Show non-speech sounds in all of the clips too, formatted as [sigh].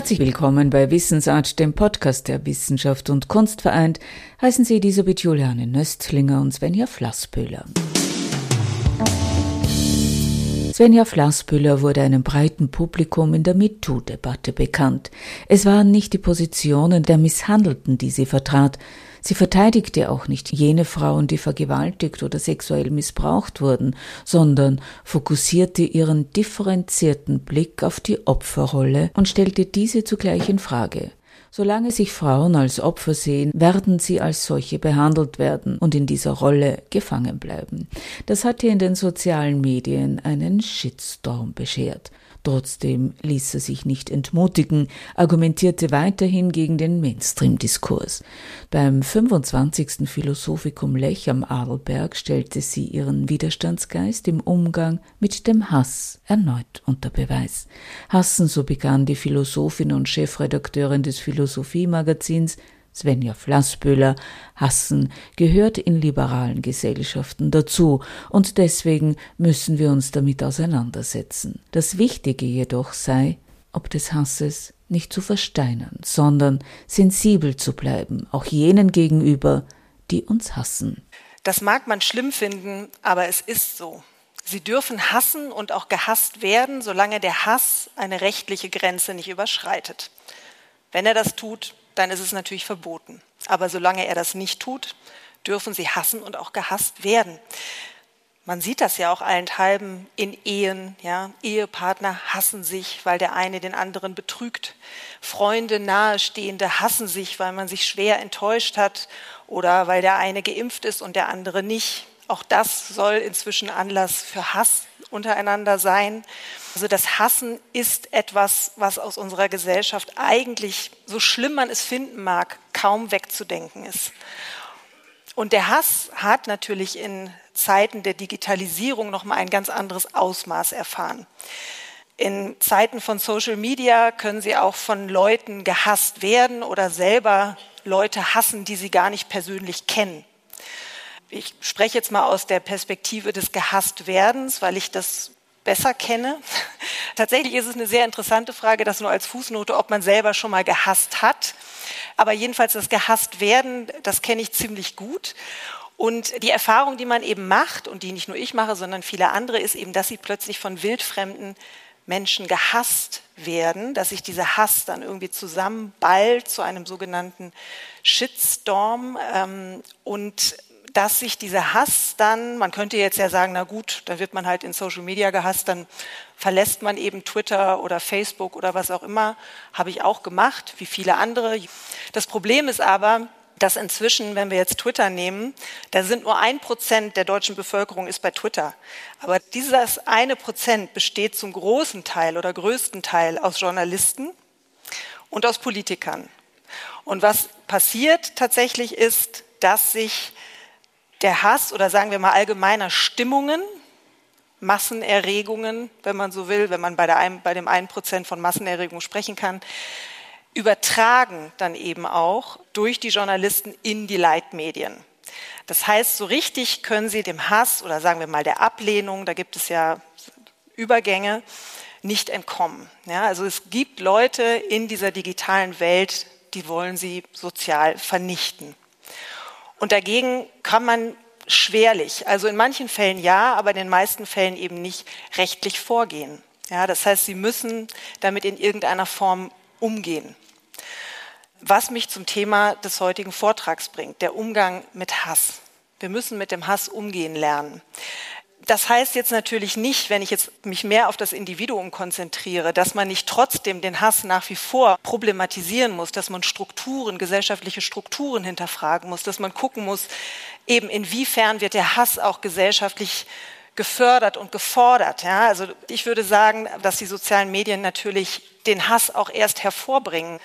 Herzlich willkommen bei Wissensart, dem Podcast der Wissenschaft und Kunst vereint. Heißen Sie Elisabeth Juliane Nöstlinger und Svenja Flassbühler. Svenja Flassbühler wurde einem breiten Publikum in der MeToo-Debatte bekannt. Es waren nicht die Positionen der Misshandelten, die sie vertrat, Sie verteidigte auch nicht jene Frauen, die vergewaltigt oder sexuell missbraucht wurden, sondern fokussierte ihren differenzierten Blick auf die Opferrolle und stellte diese zugleich in Frage. Solange sich Frauen als Opfer sehen, werden sie als solche behandelt werden und in dieser Rolle gefangen bleiben. Das hatte in den sozialen Medien einen Shitstorm beschert. Trotzdem ließ er sich nicht entmutigen, argumentierte weiterhin gegen den Mainstream-Diskurs. Beim 25. Philosophikum Lech am Adelberg stellte sie ihren Widerstandsgeist im Umgang mit dem Hass erneut unter Beweis. Hassen, so begann die Philosophin und Chefredakteurin des Philosophiemagazins, Svenja Flassböhler, Hassen gehört in liberalen Gesellschaften dazu und deswegen müssen wir uns damit auseinandersetzen. Das Wichtige jedoch sei, ob des Hasses nicht zu versteinern, sondern sensibel zu bleiben, auch jenen gegenüber, die uns hassen. Das mag man schlimm finden, aber es ist so. Sie dürfen hassen und auch gehasst werden, solange der Hass eine rechtliche Grenze nicht überschreitet. Wenn er das tut, dann ist es natürlich verboten. Aber solange er das nicht tut, dürfen sie hassen und auch gehasst werden. Man sieht das ja auch allenthalben in Ehen, ja. Ehepartner hassen sich, weil der eine den anderen betrügt. Freunde, Nahestehende hassen sich, weil man sich schwer enttäuscht hat oder weil der eine geimpft ist und der andere nicht. Auch das soll inzwischen Anlass für Hass untereinander sein. Also das Hassen ist etwas, was aus unserer Gesellschaft eigentlich, so schlimm man es finden mag, kaum wegzudenken ist. Und der Hass hat natürlich in Zeiten der Digitalisierung noch mal ein ganz anderes Ausmaß erfahren. In Zeiten von Social Media können sie auch von Leuten gehasst werden oder selber Leute hassen, die sie gar nicht persönlich kennen. Ich spreche jetzt mal aus der Perspektive des Gehasstwerdens, weil ich das besser kenne. [laughs] Tatsächlich ist es eine sehr interessante Frage, das nur als Fußnote, ob man selber schon mal gehasst hat. Aber jedenfalls das gehasst werden, das kenne ich ziemlich gut. Und die Erfahrung, die man eben macht und die nicht nur ich mache, sondern viele andere, ist eben, dass sie plötzlich von wildfremden Menschen gehasst werden, dass sich dieser Hass dann irgendwie zusammenballt zu einem sogenannten Shitstorm ähm, und dass sich dieser Hass dann, man könnte jetzt ja sagen, na gut, da wird man halt in Social Media gehasst, dann verlässt man eben Twitter oder Facebook oder was auch immer, habe ich auch gemacht, wie viele andere. Das Problem ist aber, dass inzwischen, wenn wir jetzt Twitter nehmen, da sind nur ein Prozent der deutschen Bevölkerung ist bei Twitter. Aber dieses eine Prozent besteht zum großen Teil oder größten Teil aus Journalisten und aus Politikern. Und was passiert tatsächlich ist, dass sich der Hass oder sagen wir mal allgemeiner Stimmungen, Massenerregungen, wenn man so will, wenn man bei, der, bei dem einen Prozent von Massenerregung sprechen kann, übertragen dann eben auch durch die Journalisten in die Leitmedien. Das heißt, so richtig können sie dem Hass oder sagen wir mal der Ablehnung, da gibt es ja Übergänge, nicht entkommen. Ja, also es gibt Leute in dieser digitalen Welt, die wollen sie sozial vernichten. Und dagegen kann man schwerlich, also in manchen Fällen ja, aber in den meisten Fällen eben nicht rechtlich vorgehen. Ja, das heißt, sie müssen damit in irgendeiner Form umgehen. Was mich zum Thema des heutigen Vortrags bringt, der Umgang mit Hass. Wir müssen mit dem Hass umgehen lernen das heißt jetzt natürlich nicht, wenn ich jetzt mich mehr auf das Individuum konzentriere, dass man nicht trotzdem den Hass nach wie vor problematisieren muss, dass man Strukturen, gesellschaftliche Strukturen hinterfragen muss, dass man gucken muss, eben inwiefern wird der Hass auch gesellschaftlich gefördert und gefordert. Ja? Also ich würde sagen, dass die sozialen Medien natürlich den Hass auch erst hervorbringen,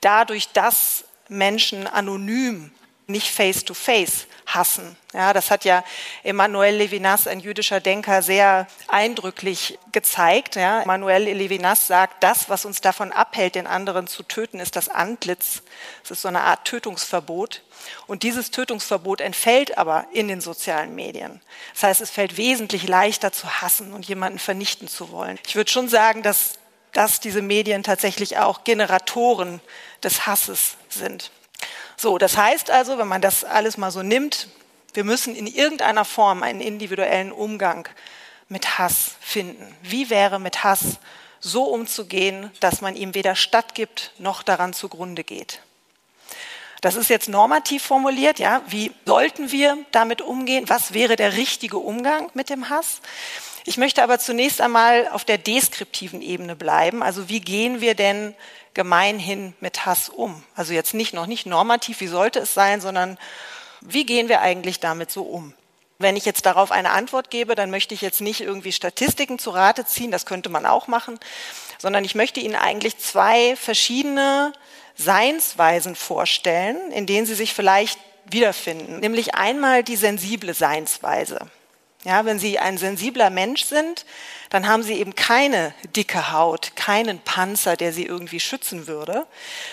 dadurch, dass Menschen anonym nicht face to face hassen. Ja, das hat ja Emmanuel Levinas, ein jüdischer Denker, sehr eindrücklich gezeigt. Ja, Emmanuel Levinas sagt, das, was uns davon abhält, den anderen zu töten, ist das Antlitz. Es ist so eine Art Tötungsverbot. Und dieses Tötungsverbot entfällt aber in den sozialen Medien. Das heißt, es fällt wesentlich leichter zu hassen und jemanden vernichten zu wollen. Ich würde schon sagen, dass dass diese Medien tatsächlich auch Generatoren des Hasses sind. So, das heißt also, wenn man das alles mal so nimmt, wir müssen in irgendeiner Form einen individuellen Umgang mit Hass finden. Wie wäre mit Hass so umzugehen, dass man ihm weder stattgibt noch daran zugrunde geht? Das ist jetzt normativ formuliert, ja. Wie sollten wir damit umgehen? Was wäre der richtige Umgang mit dem Hass? Ich möchte aber zunächst einmal auf der deskriptiven Ebene bleiben. Also wie gehen wir denn gemeinhin mit Hass um? Also jetzt nicht noch nicht normativ, wie sollte es sein, sondern wie gehen wir eigentlich damit so um? Wenn ich jetzt darauf eine Antwort gebe, dann möchte ich jetzt nicht irgendwie Statistiken zu Rate ziehen, das könnte man auch machen, sondern ich möchte Ihnen eigentlich zwei verschiedene Seinsweisen vorstellen, in denen Sie sich vielleicht wiederfinden. Nämlich einmal die sensible Seinsweise. Ja, wenn Sie ein sensibler Mensch sind, dann haben Sie eben keine dicke Haut, keinen Panzer, der Sie irgendwie schützen würde,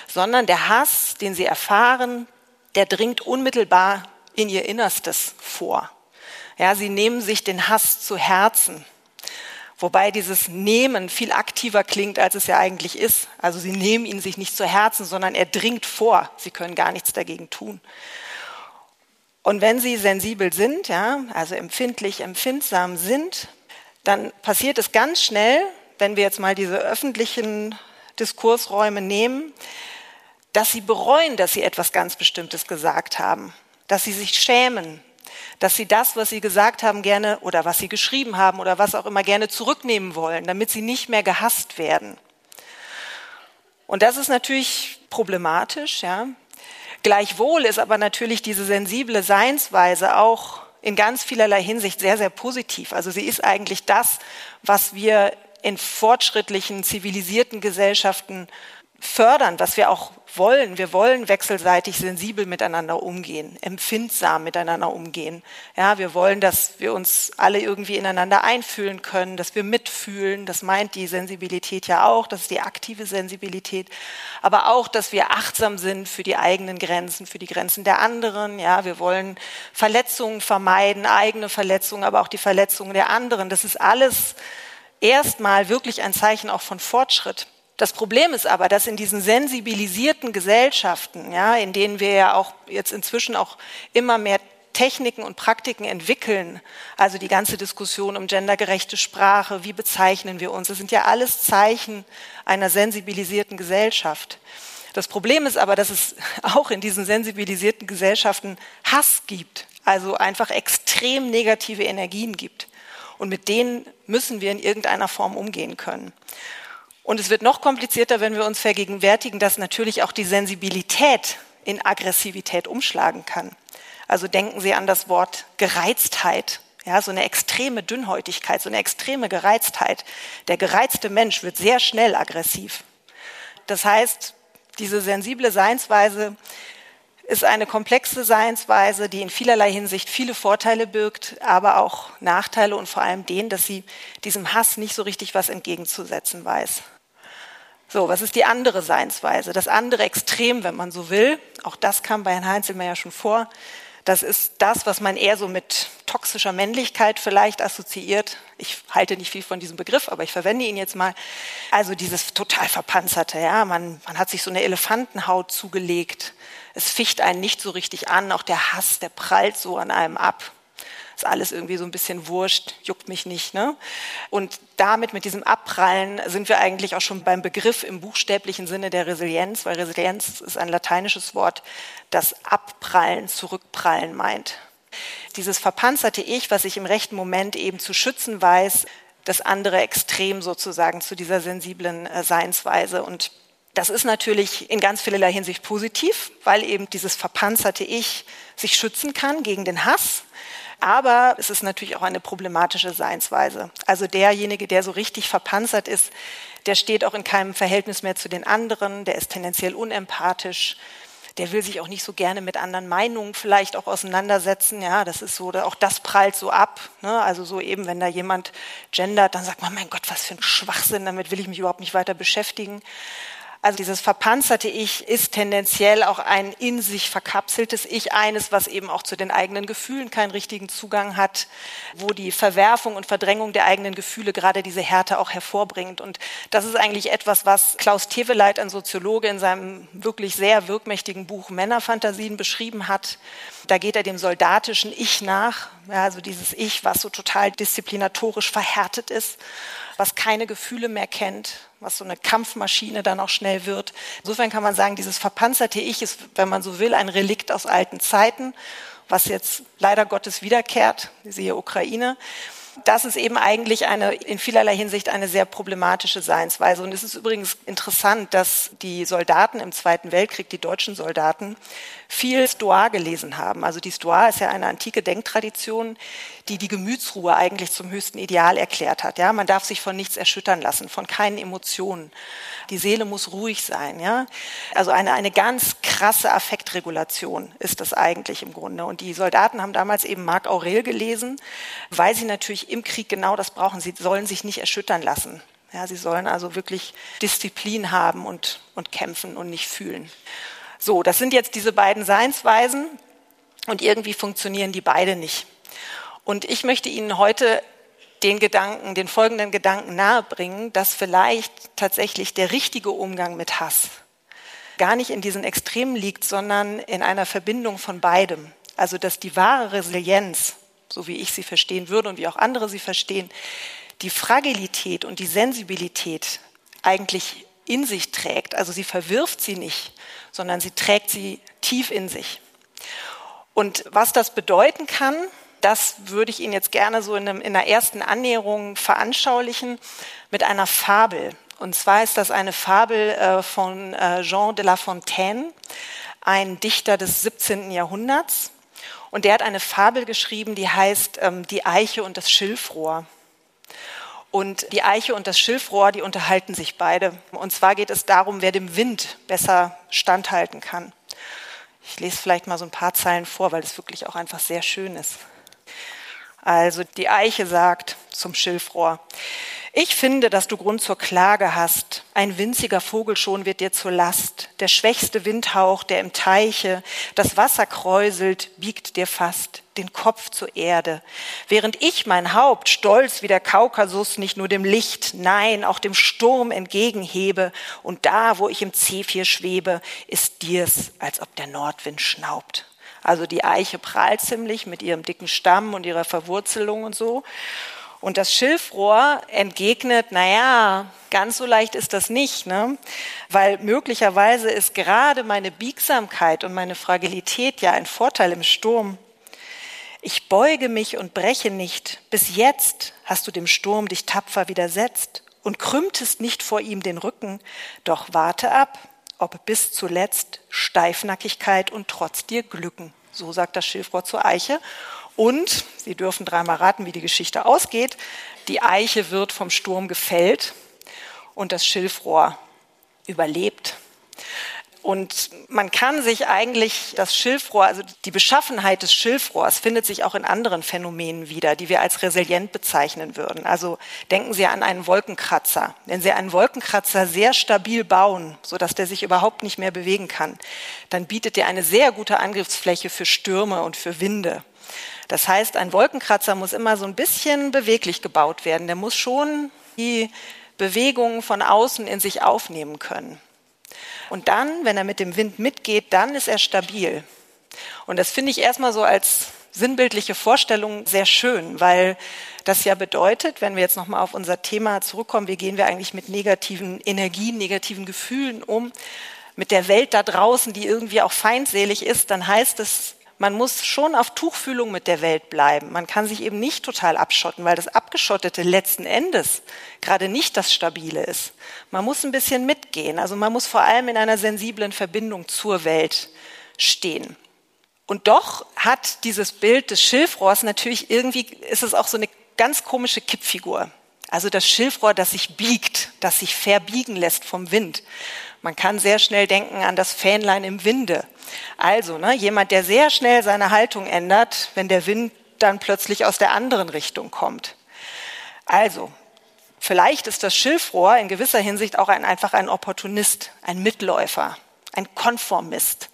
sondern der Hass, den Sie erfahren, der dringt unmittelbar in Ihr Innerstes vor. Ja, Sie nehmen sich den Hass zu Herzen. Wobei dieses Nehmen viel aktiver klingt, als es ja eigentlich ist. Also Sie nehmen ihn sich nicht zu Herzen, sondern er dringt vor. Sie können gar nichts dagegen tun. Und wenn Sie sensibel sind, ja, also empfindlich, empfindsam sind, dann passiert es ganz schnell, wenn wir jetzt mal diese öffentlichen Diskursräume nehmen, dass Sie bereuen, dass Sie etwas ganz Bestimmtes gesagt haben, dass Sie sich schämen, dass sie das, was sie gesagt haben, gerne oder was sie geschrieben haben oder was auch immer gerne zurücknehmen wollen, damit sie nicht mehr gehasst werden. Und das ist natürlich problematisch, ja. Gleichwohl ist aber natürlich diese sensible Seinsweise auch in ganz vielerlei Hinsicht sehr, sehr positiv. Also sie ist eigentlich das, was wir in fortschrittlichen, zivilisierten Gesellschaften fördern, was wir auch wollen. Wir wollen wechselseitig sensibel miteinander umgehen, empfindsam miteinander umgehen. Ja, wir wollen, dass wir uns alle irgendwie ineinander einfühlen können, dass wir mitfühlen. Das meint die Sensibilität ja auch. Das ist die aktive Sensibilität. Aber auch, dass wir achtsam sind für die eigenen Grenzen, für die Grenzen der anderen. Ja, wir wollen Verletzungen vermeiden, eigene Verletzungen, aber auch die Verletzungen der anderen. Das ist alles erstmal wirklich ein Zeichen auch von Fortschritt. Das Problem ist aber, dass in diesen sensibilisierten Gesellschaften, ja, in denen wir ja auch jetzt inzwischen auch immer mehr Techniken und Praktiken entwickeln, also die ganze Diskussion um gendergerechte Sprache, wie bezeichnen wir uns, das sind ja alles Zeichen einer sensibilisierten Gesellschaft. Das Problem ist aber, dass es [laughs] auch in diesen sensibilisierten Gesellschaften Hass gibt, also einfach extrem negative Energien gibt. Und mit denen müssen wir in irgendeiner Form umgehen können. Und es wird noch komplizierter, wenn wir uns vergegenwärtigen, dass natürlich auch die Sensibilität in Aggressivität umschlagen kann. Also denken Sie an das Wort Gereiztheit. Ja, so eine extreme Dünnhäutigkeit, so eine extreme Gereiztheit. Der gereizte Mensch wird sehr schnell aggressiv. Das heißt, diese sensible Seinsweise ist eine komplexe Seinsweise, die in vielerlei Hinsicht viele Vorteile birgt, aber auch Nachteile und vor allem den, dass sie diesem Hass nicht so richtig was entgegenzusetzen weiß. So, was ist die andere Seinsweise? Das andere Extrem, wenn man so will. Auch das kam bei Herrn Heinzelmann ja schon vor. Das ist das, was man eher so mit toxischer Männlichkeit vielleicht assoziiert. Ich halte nicht viel von diesem Begriff, aber ich verwende ihn jetzt mal. Also dieses total verpanzerte, ja. Man, man hat sich so eine Elefantenhaut zugelegt. Es ficht einen nicht so richtig an. Auch der Hass, der prallt so an einem ab ist alles irgendwie so ein bisschen wurscht, juckt mich nicht. Ne? Und damit, mit diesem Abprallen, sind wir eigentlich auch schon beim Begriff im buchstäblichen Sinne der Resilienz, weil Resilienz ist ein lateinisches Wort, das Abprallen, Zurückprallen meint. Dieses verpanzerte Ich, was ich im rechten Moment eben zu schützen weiß, das andere Extrem sozusagen zu dieser sensiblen äh, Seinsweise. Und das ist natürlich in ganz vielerlei Hinsicht positiv, weil eben dieses verpanzerte Ich sich schützen kann gegen den Hass. Aber es ist natürlich auch eine problematische Seinsweise. Also derjenige, der so richtig verpanzert ist, der steht auch in keinem Verhältnis mehr zu den anderen, der ist tendenziell unempathisch, der will sich auch nicht so gerne mit anderen Meinungen vielleicht auch auseinandersetzen. Ja, das ist so, auch das prallt so ab. Ne? Also so eben, wenn da jemand gendert, dann sagt man, mein Gott, was für ein Schwachsinn, damit will ich mich überhaupt nicht weiter beschäftigen. Also dieses verpanzerte Ich ist tendenziell auch ein in sich verkapseltes Ich, eines, was eben auch zu den eigenen Gefühlen keinen richtigen Zugang hat, wo die Verwerfung und Verdrängung der eigenen Gefühle gerade diese Härte auch hervorbringt. Und das ist eigentlich etwas, was Klaus Teveleit, ein Soziologe, in seinem wirklich sehr wirkmächtigen Buch Männerfantasien beschrieben hat. Da geht er dem soldatischen Ich nach, also dieses Ich, was so total disziplinatorisch verhärtet ist was keine Gefühle mehr kennt, was so eine Kampfmaschine dann auch schnell wird. Insofern kann man sagen, dieses verpanzerte Ich ist, wenn man so will, ein Relikt aus alten Zeiten, was jetzt leider Gottes wiederkehrt, siehe Ukraine das ist eben eigentlich eine, in vielerlei Hinsicht eine sehr problematische Seinsweise. Und es ist übrigens interessant, dass die Soldaten im Zweiten Weltkrieg, die deutschen Soldaten, viel Stoa gelesen haben. Also die Stoa ist ja eine antike Denktradition, die die Gemütsruhe eigentlich zum höchsten Ideal erklärt hat. Ja, man darf sich von nichts erschüttern lassen, von keinen Emotionen. Die Seele muss ruhig sein. Ja, also eine, eine ganz krasse Affektregulation ist das eigentlich im Grunde. Und die Soldaten haben damals eben Marc Aurel gelesen, weil sie natürlich im Krieg genau das brauchen. Sie sollen sich nicht erschüttern lassen. Ja, sie sollen also wirklich Disziplin haben und, und kämpfen und nicht fühlen. So, das sind jetzt diese beiden Seinsweisen und irgendwie funktionieren die beide nicht. Und ich möchte Ihnen heute den Gedanken, den folgenden Gedanken nahebringen, dass vielleicht tatsächlich der richtige Umgang mit Hass gar nicht in diesen Extremen liegt, sondern in einer Verbindung von beidem. Also, dass die wahre Resilienz, so wie ich sie verstehen würde und wie auch andere sie verstehen, die Fragilität und die Sensibilität eigentlich in sich trägt. Also sie verwirft sie nicht, sondern sie trägt sie tief in sich. Und was das bedeuten kann, das würde ich Ihnen jetzt gerne so in, einem, in einer ersten Annäherung veranschaulichen mit einer Fabel. Und zwar ist das eine Fabel äh, von äh, Jean de La Fontaine, ein Dichter des 17. Jahrhunderts. Und der hat eine Fabel geschrieben, die heißt ähm, Die Eiche und das Schilfrohr. Und die Eiche und das Schilfrohr, die unterhalten sich beide. Und zwar geht es darum, wer dem Wind besser standhalten kann. Ich lese vielleicht mal so ein paar Zeilen vor, weil es wirklich auch einfach sehr schön ist. Also die Eiche sagt zum Schilfrohr, ich finde, dass du Grund zur Klage hast. Ein winziger Vogel schon wird dir zur Last. Der schwächste Windhauch, der im Teiche das Wasser kräuselt, biegt dir fast den Kopf zur Erde. Während ich mein Haupt stolz wie der Kaukasus nicht nur dem Licht, nein, auch dem Sturm entgegenhebe. Und da, wo ich im Zephyr schwebe, ist dir's, als ob der Nordwind schnaubt. Also die Eiche prahlt ziemlich mit ihrem dicken Stamm und ihrer Verwurzelung und so. Und das Schilfrohr entgegnet, naja, ganz so leicht ist das nicht, ne? weil möglicherweise ist gerade meine Biegsamkeit und meine Fragilität ja ein Vorteil im Sturm. Ich beuge mich und breche nicht. Bis jetzt hast du dem Sturm dich tapfer widersetzt und krümmtest nicht vor ihm den Rücken. Doch warte ab, ob bis zuletzt Steifnackigkeit und Trotz dir glücken. So sagt das Schilfrohr zur Eiche. Und, Sie dürfen dreimal raten, wie die Geschichte ausgeht, die Eiche wird vom Sturm gefällt und das Schilfrohr überlebt. Und man kann sich eigentlich das Schilfrohr, also die Beschaffenheit des Schilfrohrs findet sich auch in anderen Phänomenen wieder, die wir als resilient bezeichnen würden. Also denken Sie an einen Wolkenkratzer. Wenn Sie einen Wolkenkratzer sehr stabil bauen, sodass der sich überhaupt nicht mehr bewegen kann, dann bietet er eine sehr gute Angriffsfläche für Stürme und für Winde. Das heißt, ein Wolkenkratzer muss immer so ein bisschen beweglich gebaut werden. Der muss schon die Bewegungen von außen in sich aufnehmen können. Und dann, wenn er mit dem Wind mitgeht, dann ist er stabil. Und das finde ich erstmal so als sinnbildliche Vorstellung sehr schön, weil das ja bedeutet, wenn wir jetzt nochmal auf unser Thema zurückkommen, wie gehen wir eigentlich mit negativen Energien, negativen Gefühlen um, mit der Welt da draußen, die irgendwie auch feindselig ist, dann heißt es, man muss schon auf Tuchfühlung mit der Welt bleiben. Man kann sich eben nicht total abschotten, weil das Abgeschottete letzten Endes gerade nicht das Stabile ist. Man muss ein bisschen mitgehen. Also man muss vor allem in einer sensiblen Verbindung zur Welt stehen. Und doch hat dieses Bild des Schilfrohrs natürlich irgendwie, ist es auch so eine ganz komische Kippfigur. Also das Schilfrohr, das sich biegt, das sich verbiegen lässt vom Wind. Man kann sehr schnell denken an das Fähnlein im Winde. Also ne, jemand, der sehr schnell seine Haltung ändert, wenn der Wind dann plötzlich aus der anderen Richtung kommt. Also vielleicht ist das Schilfrohr in gewisser Hinsicht auch ein, einfach ein Opportunist, ein Mitläufer, ein Konformist.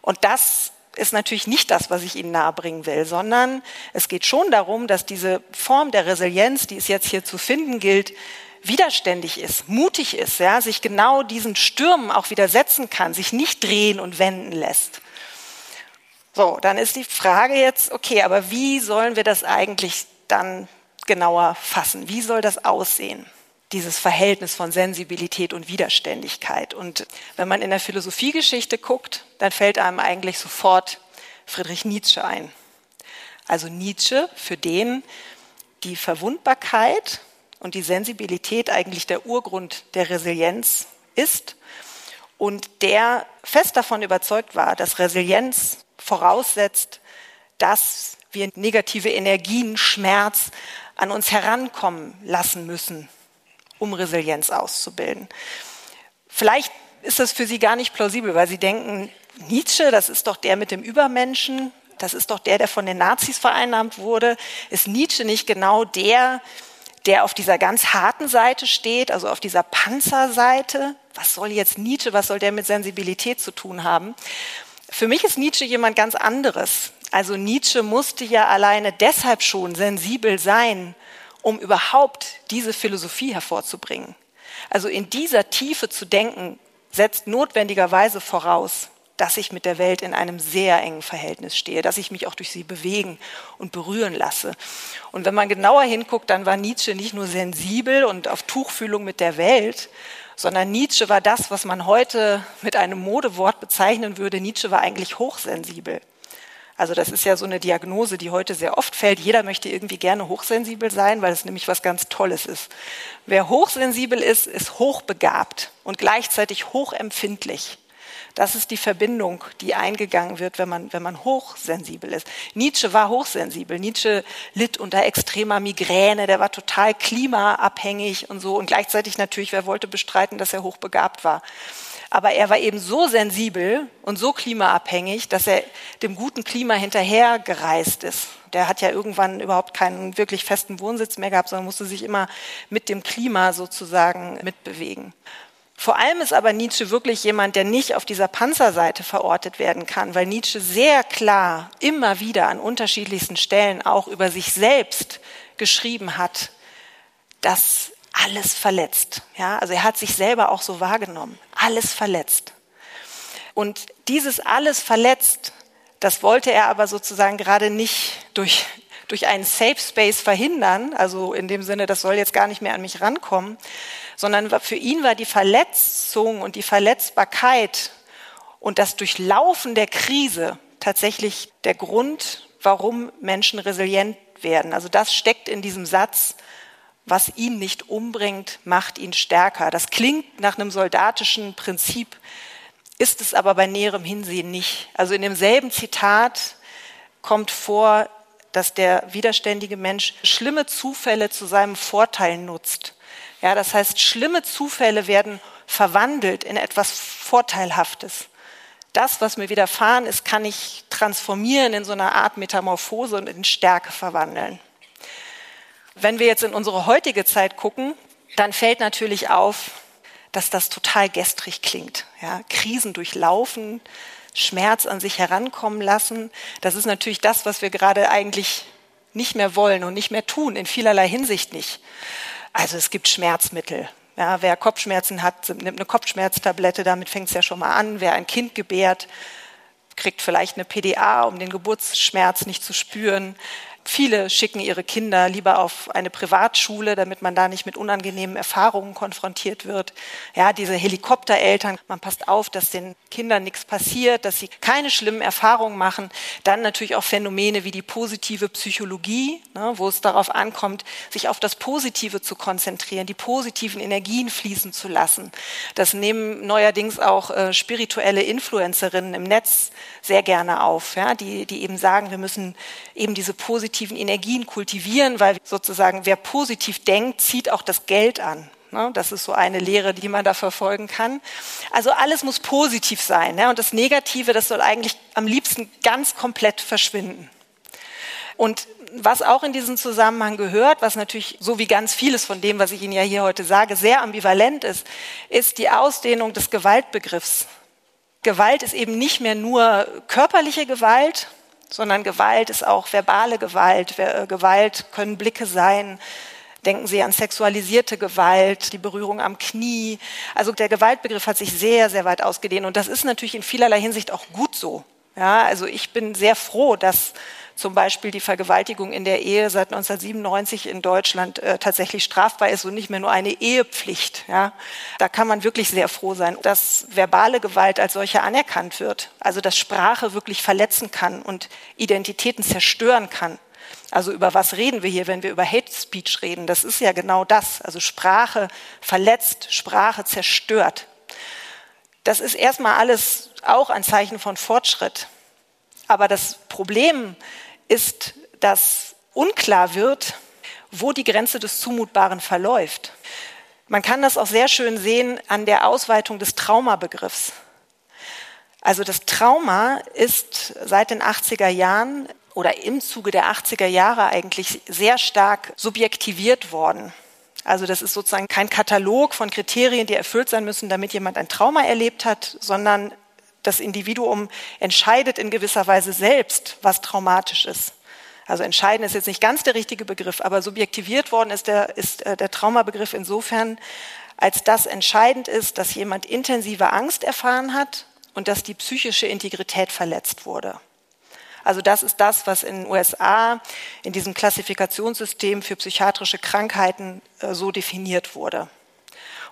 Und das ist natürlich nicht das, was ich Ihnen nahebringen will, sondern es geht schon darum, dass diese Form der Resilienz, die es jetzt hier zu finden gilt, widerständig ist, mutig ist, ja, sich genau diesen Stürmen auch widersetzen kann, sich nicht drehen und wenden lässt. So, dann ist die Frage jetzt, okay, aber wie sollen wir das eigentlich dann genauer fassen? Wie soll das aussehen? Dieses Verhältnis von Sensibilität und Widerständigkeit. Und wenn man in der Philosophiegeschichte guckt, dann fällt einem eigentlich sofort Friedrich Nietzsche ein. Also Nietzsche, für den die Verwundbarkeit und die Sensibilität eigentlich der Urgrund der Resilienz ist und der fest davon überzeugt war, dass Resilienz voraussetzt, dass wir negative Energien, Schmerz an uns herankommen lassen müssen, um Resilienz auszubilden. Vielleicht ist das für Sie gar nicht plausibel, weil Sie denken, Nietzsche, das ist doch der mit dem Übermenschen, das ist doch der, der von den Nazis vereinnahmt wurde. Ist Nietzsche nicht genau der, der auf dieser ganz harten Seite steht, also auf dieser Panzerseite. Was soll jetzt Nietzsche, was soll der mit Sensibilität zu tun haben? Für mich ist Nietzsche jemand ganz anderes. Also Nietzsche musste ja alleine deshalb schon sensibel sein, um überhaupt diese Philosophie hervorzubringen. Also in dieser Tiefe zu denken, setzt notwendigerweise voraus, dass ich mit der Welt in einem sehr engen Verhältnis stehe, dass ich mich auch durch sie bewegen und berühren lasse. Und wenn man genauer hinguckt, dann war Nietzsche nicht nur sensibel und auf Tuchfühlung mit der Welt, sondern Nietzsche war das, was man heute mit einem Modewort bezeichnen würde. Nietzsche war eigentlich hochsensibel. Also das ist ja so eine Diagnose, die heute sehr oft fällt. Jeder möchte irgendwie gerne hochsensibel sein, weil es nämlich was ganz Tolles ist. Wer hochsensibel ist, ist hochbegabt und gleichzeitig hochempfindlich. Das ist die Verbindung, die eingegangen wird, wenn man, wenn man hochsensibel ist. Nietzsche war hochsensibel. Nietzsche litt unter extremer Migräne, der war total klimaabhängig und so. Und gleichzeitig natürlich, wer wollte bestreiten, dass er hochbegabt war. Aber er war eben so sensibel und so klimaabhängig, dass er dem guten Klima hinterhergereist ist. Der hat ja irgendwann überhaupt keinen wirklich festen Wohnsitz mehr gehabt, sondern musste sich immer mit dem Klima sozusagen mitbewegen. Vor allem ist aber Nietzsche wirklich jemand, der nicht auf dieser Panzerseite verortet werden kann, weil Nietzsche sehr klar immer wieder an unterschiedlichsten Stellen auch über sich selbst geschrieben hat, dass alles verletzt. Ja, also er hat sich selber auch so wahrgenommen. Alles verletzt. Und dieses alles verletzt, das wollte er aber sozusagen gerade nicht durch, durch einen Safe Space verhindern, also in dem Sinne, das soll jetzt gar nicht mehr an mich rankommen, sondern für ihn war die Verletzung und die Verletzbarkeit und das Durchlaufen der Krise tatsächlich der Grund, warum Menschen resilient werden. Also das steckt in diesem Satz, was ihn nicht umbringt, macht ihn stärker. Das klingt nach einem soldatischen Prinzip, ist es aber bei näherem Hinsehen nicht. Also in demselben Zitat kommt vor, dass der widerständige Mensch schlimme Zufälle zu seinem Vorteil nutzt. Ja, das heißt, schlimme Zufälle werden verwandelt in etwas Vorteilhaftes. Das, was mir widerfahren ist, kann ich transformieren in so eine Art Metamorphose und in Stärke verwandeln. Wenn wir jetzt in unsere heutige Zeit gucken, dann fällt natürlich auf, dass das total gestrig klingt. Ja, Krisen durchlaufen, Schmerz an sich herankommen lassen. Das ist natürlich das, was wir gerade eigentlich nicht mehr wollen und nicht mehr tun, in vielerlei Hinsicht nicht. Also es gibt Schmerzmittel. Ja, wer Kopfschmerzen hat, nimmt eine Kopfschmerztablette, damit fängt es ja schon mal an. Wer ein Kind gebärt, kriegt vielleicht eine PDA, um den Geburtsschmerz nicht zu spüren. Viele schicken ihre Kinder lieber auf eine Privatschule, damit man da nicht mit unangenehmen Erfahrungen konfrontiert wird. Ja, diese Helikoptereltern, man passt auf, dass den Kindern nichts passiert, dass sie keine schlimmen Erfahrungen machen. Dann natürlich auch Phänomene wie die positive Psychologie, ne, wo es darauf ankommt, sich auf das Positive zu konzentrieren, die positiven Energien fließen zu lassen. Das nehmen neuerdings auch äh, spirituelle Influencerinnen im Netz sehr gerne auf, ja, die, die eben sagen, wir müssen eben diese positiven Energien kultivieren, weil sozusagen wer positiv denkt, zieht auch das Geld an. Ne? Das ist so eine Lehre, die man da verfolgen kann. Also alles muss positiv sein. Und das Negative, das soll eigentlich am liebsten ganz komplett verschwinden. Und was auch in diesen Zusammenhang gehört, was natürlich so wie ganz vieles von dem, was ich Ihnen ja hier heute sage, sehr ambivalent ist, ist die Ausdehnung des Gewaltbegriffs. Gewalt ist eben nicht mehr nur körperliche Gewalt, sondern Gewalt ist auch verbale Gewalt. Äh, Gewalt können Blicke sein. Denken Sie an sexualisierte Gewalt, die Berührung am Knie. Also der Gewaltbegriff hat sich sehr, sehr weit ausgedehnt. Und das ist natürlich in vielerlei Hinsicht auch gut so. Ja, also ich bin sehr froh, dass zum Beispiel die Vergewaltigung in der Ehe seit 1997 in Deutschland äh, tatsächlich strafbar ist und nicht mehr nur eine Ehepflicht. Ja. Da kann man wirklich sehr froh sein, dass verbale Gewalt als solche anerkannt wird. Also dass Sprache wirklich verletzen kann und Identitäten zerstören kann. Also über was reden wir hier, wenn wir über Hate Speech reden? Das ist ja genau das. Also Sprache verletzt, Sprache zerstört. Das ist erstmal alles auch ein Zeichen von Fortschritt. Aber das Problem ist, dass unklar wird, wo die Grenze des Zumutbaren verläuft. Man kann das auch sehr schön sehen an der Ausweitung des Traumabegriffs. Also das Trauma ist seit den 80er Jahren oder im Zuge der 80er Jahre eigentlich sehr stark subjektiviert worden. Also das ist sozusagen kein Katalog von Kriterien, die erfüllt sein müssen, damit jemand ein Trauma erlebt hat, sondern das Individuum entscheidet in gewisser Weise selbst, was traumatisch ist. Also entscheiden ist jetzt nicht ganz der richtige Begriff, aber subjektiviert worden ist der, ist äh, der Traumabegriff insofern, als das entscheidend ist, dass jemand intensive Angst erfahren hat und dass die psychische Integrität verletzt wurde. Also das ist das, was in den USA in diesem Klassifikationssystem für psychiatrische Krankheiten äh, so definiert wurde.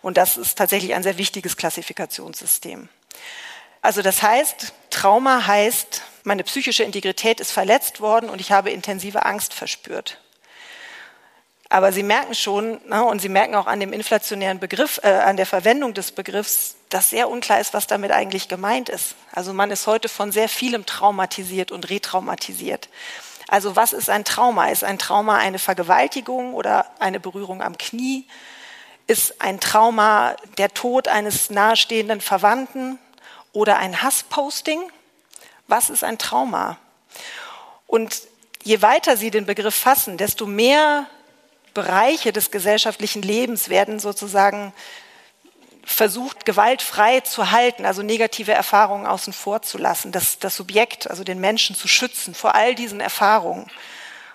Und das ist tatsächlich ein sehr wichtiges Klassifikationssystem. Also das heißt, Trauma heißt, meine psychische Integrität ist verletzt worden und ich habe intensive Angst verspürt. Aber Sie merken schon, na, und Sie merken auch an dem inflationären Begriff, äh, an der Verwendung des Begriffs, dass sehr unklar ist, was damit eigentlich gemeint ist. Also man ist heute von sehr vielem traumatisiert und retraumatisiert. Also was ist ein Trauma? Ist ein Trauma eine Vergewaltigung oder eine Berührung am Knie? Ist ein Trauma der Tod eines nahestehenden Verwandten oder ein Hassposting? Was ist ein Trauma? Und je weiter Sie den Begriff fassen, desto mehr Bereiche des gesellschaftlichen Lebens werden sozusagen versucht, gewaltfrei zu halten, also negative Erfahrungen außen vor zu lassen, das, das Subjekt, also den Menschen zu schützen vor all diesen Erfahrungen.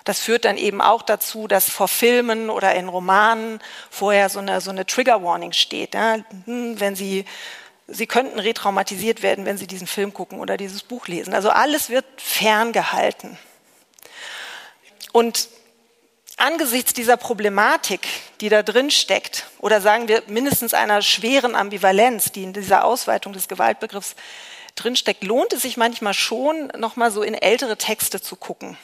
Das führt dann eben auch dazu, dass vor Filmen oder in Romanen vorher so eine, so eine Trigger Warning steht. Ja? Hm, wenn Sie, Sie könnten retraumatisiert werden, wenn Sie diesen Film gucken oder dieses Buch lesen. Also alles wird ferngehalten. Und angesichts dieser Problematik, die da drin steckt, oder sagen wir mindestens einer schweren Ambivalenz, die in dieser Ausweitung des Gewaltbegriffs drinsteckt, lohnt es sich manchmal schon, nochmal so in ältere Texte zu gucken.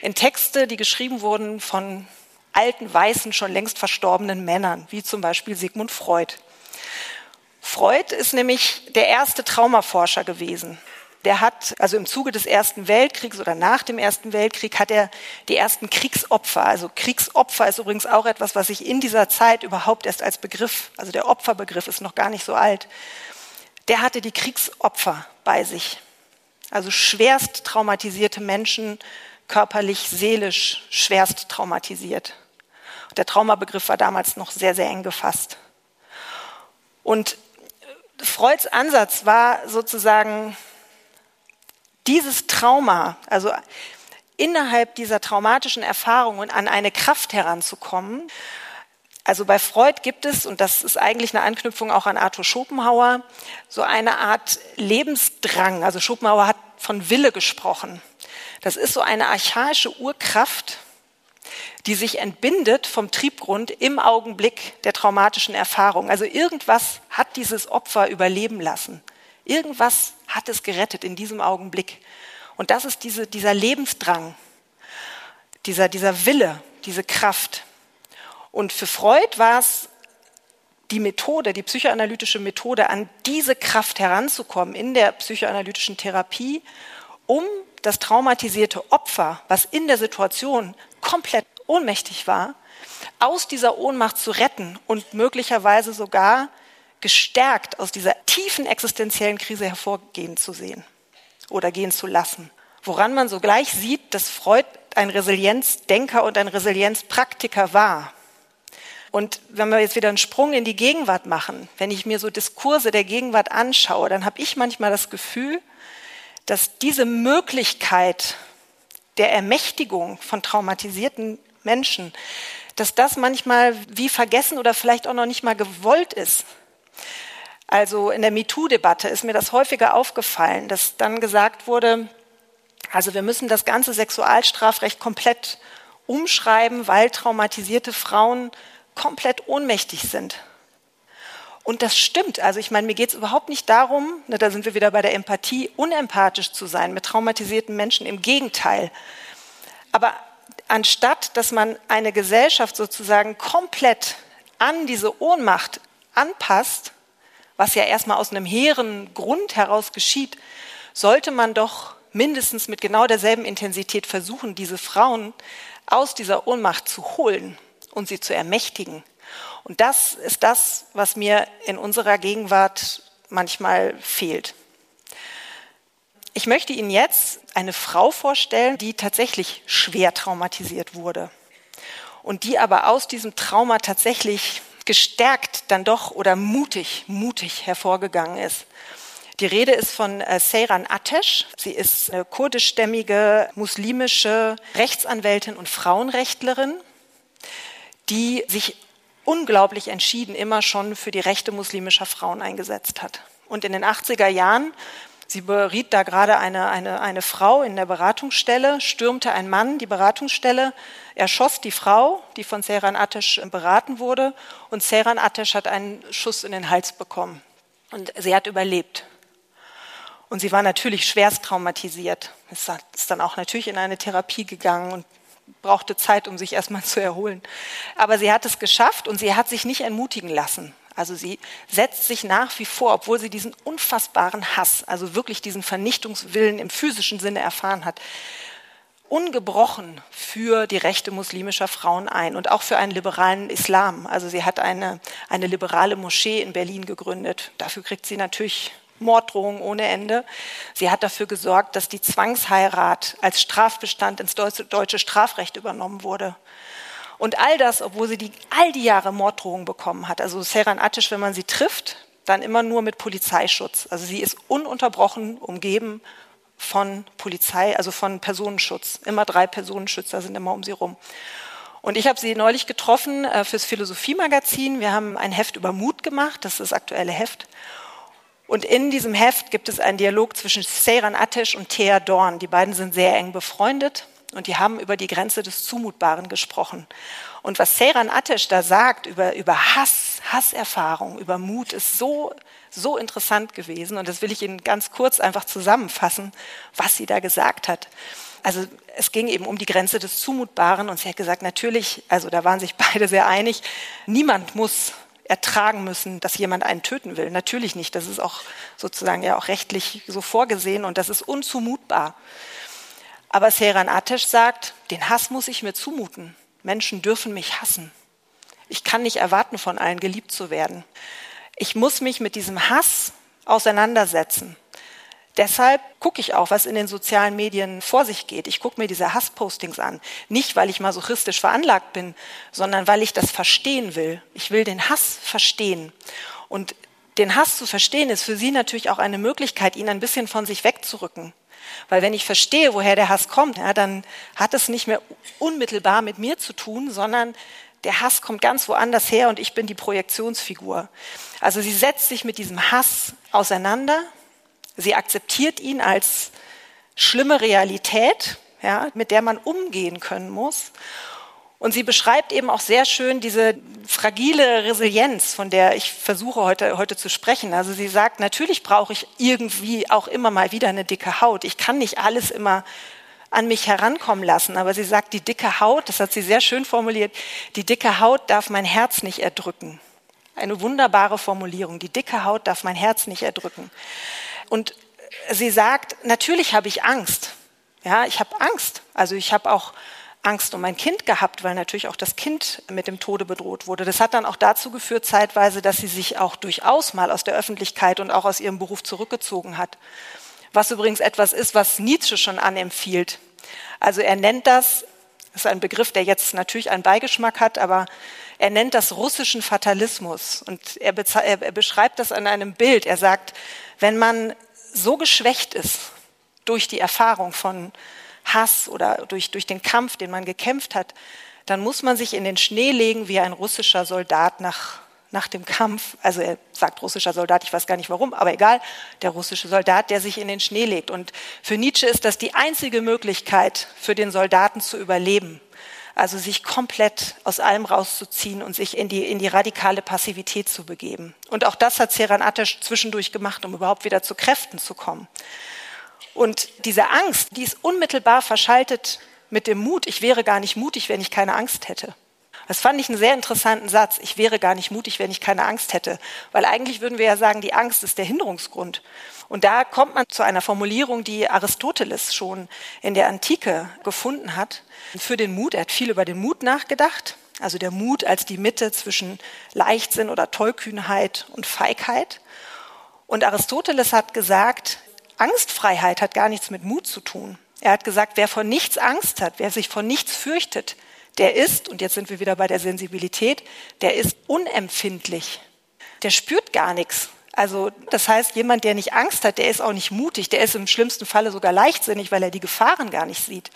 In Texte, die geschrieben wurden von alten, weißen, schon längst verstorbenen Männern, wie zum Beispiel Sigmund Freud. Freud ist nämlich der erste Traumaforscher gewesen der hat, also im Zuge des Ersten Weltkriegs oder nach dem Ersten Weltkrieg, hat er die ersten Kriegsopfer, also Kriegsopfer ist übrigens auch etwas, was sich in dieser Zeit überhaupt erst als Begriff, also der Opferbegriff ist noch gar nicht so alt, der hatte die Kriegsopfer bei sich. Also schwerst traumatisierte Menschen, körperlich, seelisch schwerst traumatisiert. Der Traumabegriff war damals noch sehr, sehr eng gefasst. Und Freuds Ansatz war sozusagen dieses Trauma, also innerhalb dieser traumatischen Erfahrungen an eine Kraft heranzukommen. Also bei Freud gibt es, und das ist eigentlich eine Anknüpfung auch an Arthur Schopenhauer, so eine Art Lebensdrang. Also Schopenhauer hat von Wille gesprochen. Das ist so eine archaische Urkraft, die sich entbindet vom Triebgrund im Augenblick der traumatischen Erfahrung. Also irgendwas hat dieses Opfer überleben lassen. Irgendwas hat es gerettet in diesem Augenblick. Und das ist diese, dieser Lebensdrang, dieser, dieser Wille, diese Kraft. Und für Freud war es die Methode, die psychoanalytische Methode, an diese Kraft heranzukommen in der psychoanalytischen Therapie, um das traumatisierte Opfer, was in der Situation komplett ohnmächtig war, aus dieser Ohnmacht zu retten und möglicherweise sogar gestärkt aus dieser tiefen existenziellen Krise hervorgehen zu sehen oder gehen zu lassen. Woran man sogleich sieht, dass Freud ein Resilienzdenker und ein Resilienzpraktiker war. Und wenn wir jetzt wieder einen Sprung in die Gegenwart machen, wenn ich mir so Diskurse der Gegenwart anschaue, dann habe ich manchmal das Gefühl, dass diese Möglichkeit der Ermächtigung von traumatisierten Menschen, dass das manchmal wie vergessen oder vielleicht auch noch nicht mal gewollt ist. Also in der MeToo-Debatte ist mir das häufiger aufgefallen, dass dann gesagt wurde, also wir müssen das ganze Sexualstrafrecht komplett umschreiben, weil traumatisierte Frauen komplett ohnmächtig sind. Und das stimmt. Also ich meine, mir geht es überhaupt nicht darum, ne, da sind wir wieder bei der Empathie, unempathisch zu sein mit traumatisierten Menschen. Im Gegenteil. Aber anstatt, dass man eine Gesellschaft sozusagen komplett an diese Ohnmacht anpasst, was ja erstmal aus einem hehren Grund heraus geschieht, sollte man doch mindestens mit genau derselben Intensität versuchen, diese Frauen aus dieser Ohnmacht zu holen und sie zu ermächtigen. Und das ist das, was mir in unserer Gegenwart manchmal fehlt. Ich möchte Ihnen jetzt eine Frau vorstellen, die tatsächlich schwer traumatisiert wurde und die aber aus diesem Trauma tatsächlich gestärkt dann doch oder mutig, mutig hervorgegangen ist. Die Rede ist von äh, Seyran Atesh. Sie ist eine kurdischstämmige muslimische Rechtsanwältin und Frauenrechtlerin, die sich unglaublich entschieden immer schon für die Rechte muslimischer Frauen eingesetzt hat. Und in den 80er Jahren, sie beriet da gerade eine, eine, eine Frau in der Beratungsstelle, stürmte ein Mann die Beratungsstelle, erschoss die Frau, die von Seyran Atesh beraten wurde, und Seyran Atesh hat einen Schuss in den Hals bekommen. Und sie hat überlebt. Und sie war natürlich schwerst traumatisiert. Ist dann auch natürlich in eine Therapie gegangen und brauchte Zeit, um sich erstmal [laughs] zu erholen. Aber sie hat es geschafft und sie hat sich nicht entmutigen lassen. Also sie setzt sich nach wie vor, obwohl sie diesen unfassbaren Hass, also wirklich diesen Vernichtungswillen im physischen Sinne erfahren hat, ungebrochen für die Rechte muslimischer Frauen ein und auch für einen liberalen Islam. Also sie hat eine, eine liberale Moschee in Berlin gegründet. Dafür kriegt sie natürlich Morddrohungen ohne Ende. Sie hat dafür gesorgt, dass die Zwangsheirat als Strafbestand ins deutsche Strafrecht übernommen wurde. Und all das, obwohl sie die, all die Jahre Morddrohungen bekommen hat. Also Seran Attisch, wenn man sie trifft, dann immer nur mit Polizeischutz. Also sie ist ununterbrochen umgeben von Polizei, also von Personenschutz. Immer drei Personenschützer sind immer um sie rum. Und ich habe sie neulich getroffen äh, fürs Philosophie-Magazin. Wir haben ein Heft über Mut gemacht, das ist das aktuelle Heft. Und in diesem Heft gibt es einen Dialog zwischen Seyran Atesh und Thea Dorn. Die beiden sind sehr eng befreundet und die haben über die Grenze des Zumutbaren gesprochen. Und was Seyran Atesh da sagt über, über Hass, Hasserfahrung, über Mut, ist so, so interessant gewesen. Und das will ich Ihnen ganz kurz einfach zusammenfassen, was sie da gesagt hat. Also es ging eben um die Grenze des Zumutbaren und sie hat gesagt, natürlich, also da waren sich [laughs] beide sehr einig, niemand muss ertragen müssen, dass jemand einen töten will. Natürlich nicht. Das ist auch sozusagen ja auch rechtlich so vorgesehen und das ist unzumutbar. Aber Seran Atesh sagt, den Hass muss ich mir zumuten. Menschen dürfen mich hassen. Ich kann nicht erwarten, von allen geliebt zu werden. Ich muss mich mit diesem Hass auseinandersetzen. Deshalb gucke ich auch, was in den sozialen Medien vor sich geht. Ich gucke mir diese Hasspostings an. Nicht, weil ich masochistisch veranlagt bin, sondern weil ich das verstehen will. Ich will den Hass verstehen. Und den Hass zu verstehen ist für Sie natürlich auch eine Möglichkeit, ihn ein bisschen von sich wegzurücken. Weil wenn ich verstehe, woher der Hass kommt, ja, dann hat es nicht mehr unmittelbar mit mir zu tun, sondern der Hass kommt ganz woanders her und ich bin die Projektionsfigur. Also sie setzt sich mit diesem Hass auseinander Sie akzeptiert ihn als schlimme Realität, ja, mit der man umgehen können muss. Und sie beschreibt eben auch sehr schön diese fragile Resilienz, von der ich versuche heute, heute zu sprechen. Also sie sagt, natürlich brauche ich irgendwie auch immer mal wieder eine dicke Haut. Ich kann nicht alles immer an mich herankommen lassen. Aber sie sagt, die dicke Haut, das hat sie sehr schön formuliert, die dicke Haut darf mein Herz nicht erdrücken. Eine wunderbare Formulierung. Die dicke Haut darf mein Herz nicht erdrücken. Und sie sagt, natürlich habe ich Angst. Ja, ich habe Angst. Also ich habe auch Angst um mein Kind gehabt, weil natürlich auch das Kind mit dem Tode bedroht wurde. Das hat dann auch dazu geführt, zeitweise, dass sie sich auch durchaus mal aus der Öffentlichkeit und auch aus ihrem Beruf zurückgezogen hat. Was übrigens etwas ist, was Nietzsche schon anempfiehlt. Also er nennt das, das ist ein Begriff, der jetzt natürlich einen Beigeschmack hat, aber er nennt das russischen Fatalismus und er, er beschreibt das an einem Bild. Er sagt, wenn man so geschwächt ist durch die Erfahrung von Hass oder durch, durch den Kampf, den man gekämpft hat, dann muss man sich in den Schnee legen wie ein russischer Soldat nach, nach dem Kampf. Also er sagt russischer Soldat, ich weiß gar nicht warum, aber egal, der russische Soldat, der sich in den Schnee legt. Und für Nietzsche ist das die einzige Möglichkeit für den Soldaten zu überleben. Also sich komplett aus allem rauszuziehen und sich in die, in die radikale Passivität zu begeben. Und auch das hat Seran Atesh zwischendurch gemacht, um überhaupt wieder zu Kräften zu kommen. Und diese Angst, die ist unmittelbar verschaltet mit dem Mut. Ich wäre gar nicht mutig, wenn ich keine Angst hätte. Das fand ich einen sehr interessanten Satz. Ich wäre gar nicht mutig, wenn ich keine Angst hätte. Weil eigentlich würden wir ja sagen, die Angst ist der Hinderungsgrund. Und da kommt man zu einer Formulierung, die Aristoteles schon in der Antike gefunden hat. Für den Mut. Er hat viel über den Mut nachgedacht. Also der Mut als die Mitte zwischen Leichtsinn oder Tollkühnheit und Feigheit. Und Aristoteles hat gesagt, Angstfreiheit hat gar nichts mit Mut zu tun. Er hat gesagt, wer vor nichts Angst hat, wer sich vor nichts fürchtet, der ist, und jetzt sind wir wieder bei der Sensibilität, der ist unempfindlich. Der spürt gar nichts. Also das heißt, jemand, der nicht Angst hat, der ist auch nicht mutig, der ist im schlimmsten Falle sogar leichtsinnig, weil er die Gefahren gar nicht sieht.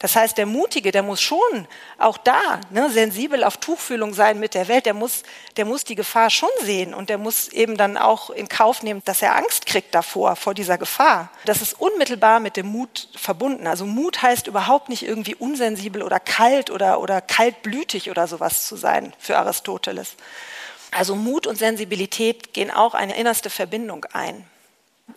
Das heißt, der Mutige, der muss schon auch da ne, sensibel auf Tuchfühlung sein mit der Welt. Der muss, der muss die Gefahr schon sehen und der muss eben dann auch in Kauf nehmen, dass er Angst kriegt davor, vor dieser Gefahr. Das ist unmittelbar mit dem Mut verbunden. Also Mut heißt überhaupt nicht irgendwie unsensibel oder kalt oder, oder kaltblütig oder sowas zu sein für Aristoteles. Also Mut und Sensibilität gehen auch eine innerste Verbindung ein.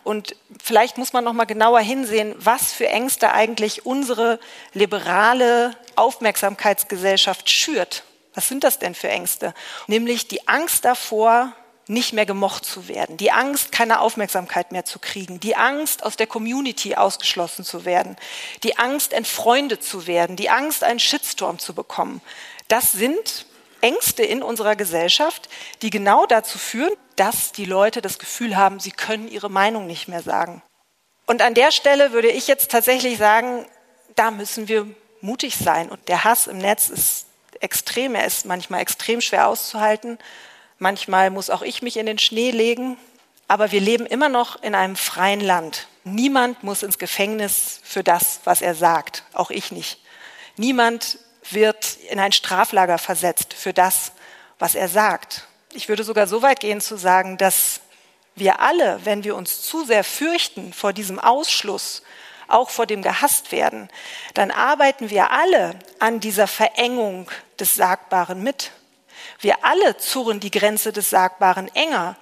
Und vielleicht muss man noch mal genauer hinsehen, was für Ängste eigentlich unsere liberale Aufmerksamkeitsgesellschaft schürt. Was sind das denn für Ängste? Nämlich die Angst davor, nicht mehr gemocht zu werden, die Angst, keine Aufmerksamkeit mehr zu kriegen, die Angst, aus der Community ausgeschlossen zu werden, die Angst, entfreundet zu werden, die Angst, einen Shitstorm zu bekommen. Das sind Ängste in unserer Gesellschaft, die genau dazu führen, dass die Leute das Gefühl haben, sie können ihre Meinung nicht mehr sagen. Und an der Stelle würde ich jetzt tatsächlich sagen, da müssen wir mutig sein. Und der Hass im Netz ist extrem, er ist manchmal extrem schwer auszuhalten. Manchmal muss auch ich mich in den Schnee legen. Aber wir leben immer noch in einem freien Land. Niemand muss ins Gefängnis für das, was er sagt, auch ich nicht. Niemand wird in ein Straflager versetzt für das, was er sagt. Ich würde sogar so weit gehen zu sagen, dass wir alle, wenn wir uns zu sehr fürchten vor diesem Ausschluss, auch vor dem gehasst werden, dann arbeiten wir alle an dieser Verengung des Sagbaren mit. Wir alle zurren die Grenze des Sagbaren enger,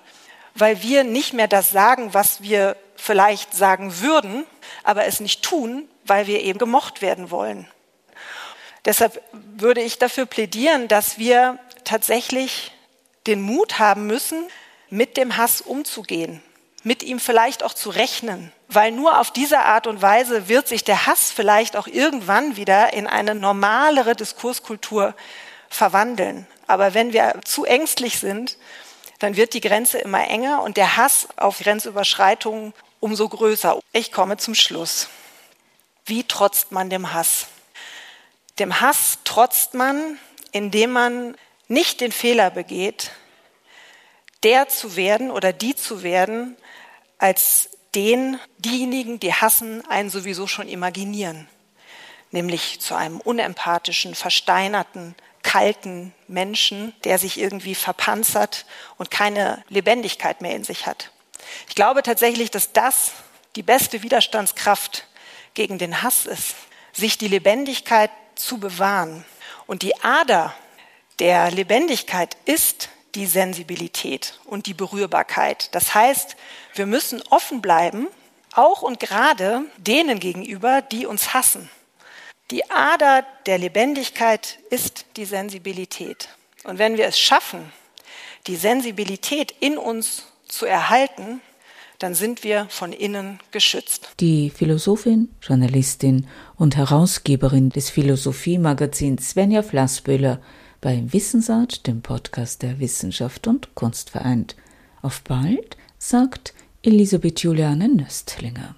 weil wir nicht mehr das sagen, was wir vielleicht sagen würden, aber es nicht tun, weil wir eben gemocht werden wollen. Deshalb würde ich dafür plädieren, dass wir tatsächlich den Mut haben müssen, mit dem Hass umzugehen, mit ihm vielleicht auch zu rechnen, weil nur auf diese Art und Weise wird sich der Hass vielleicht auch irgendwann wieder in eine normalere Diskurskultur verwandeln. Aber wenn wir zu ängstlich sind, dann wird die Grenze immer enger und der Hass auf Grenzüberschreitungen umso größer. Ich komme zum Schluss. Wie trotzt man dem Hass? Dem Hass trotzt man, indem man nicht den Fehler begeht, der zu werden oder die zu werden, als den diejenigen, die hassen, einen sowieso schon imaginieren, nämlich zu einem unempathischen, versteinerten, kalten Menschen, der sich irgendwie verpanzert und keine Lebendigkeit mehr in sich hat. Ich glaube tatsächlich, dass das die beste Widerstandskraft gegen den Hass ist, sich die Lebendigkeit zu bewahren. Und die Ader der Lebendigkeit ist die Sensibilität und die Berührbarkeit. Das heißt, wir müssen offen bleiben, auch und gerade denen gegenüber, die uns hassen. Die Ader der Lebendigkeit ist die Sensibilität. Und wenn wir es schaffen, die Sensibilität in uns zu erhalten, dann sind wir von innen geschützt. Die Philosophin, Journalistin und Herausgeberin des Philosophiemagazins Svenja Flassböhler beim Wissensart, dem Podcast der Wissenschaft und Kunst vereint. Auf bald, sagt Elisabeth Juliane Nöstlinger.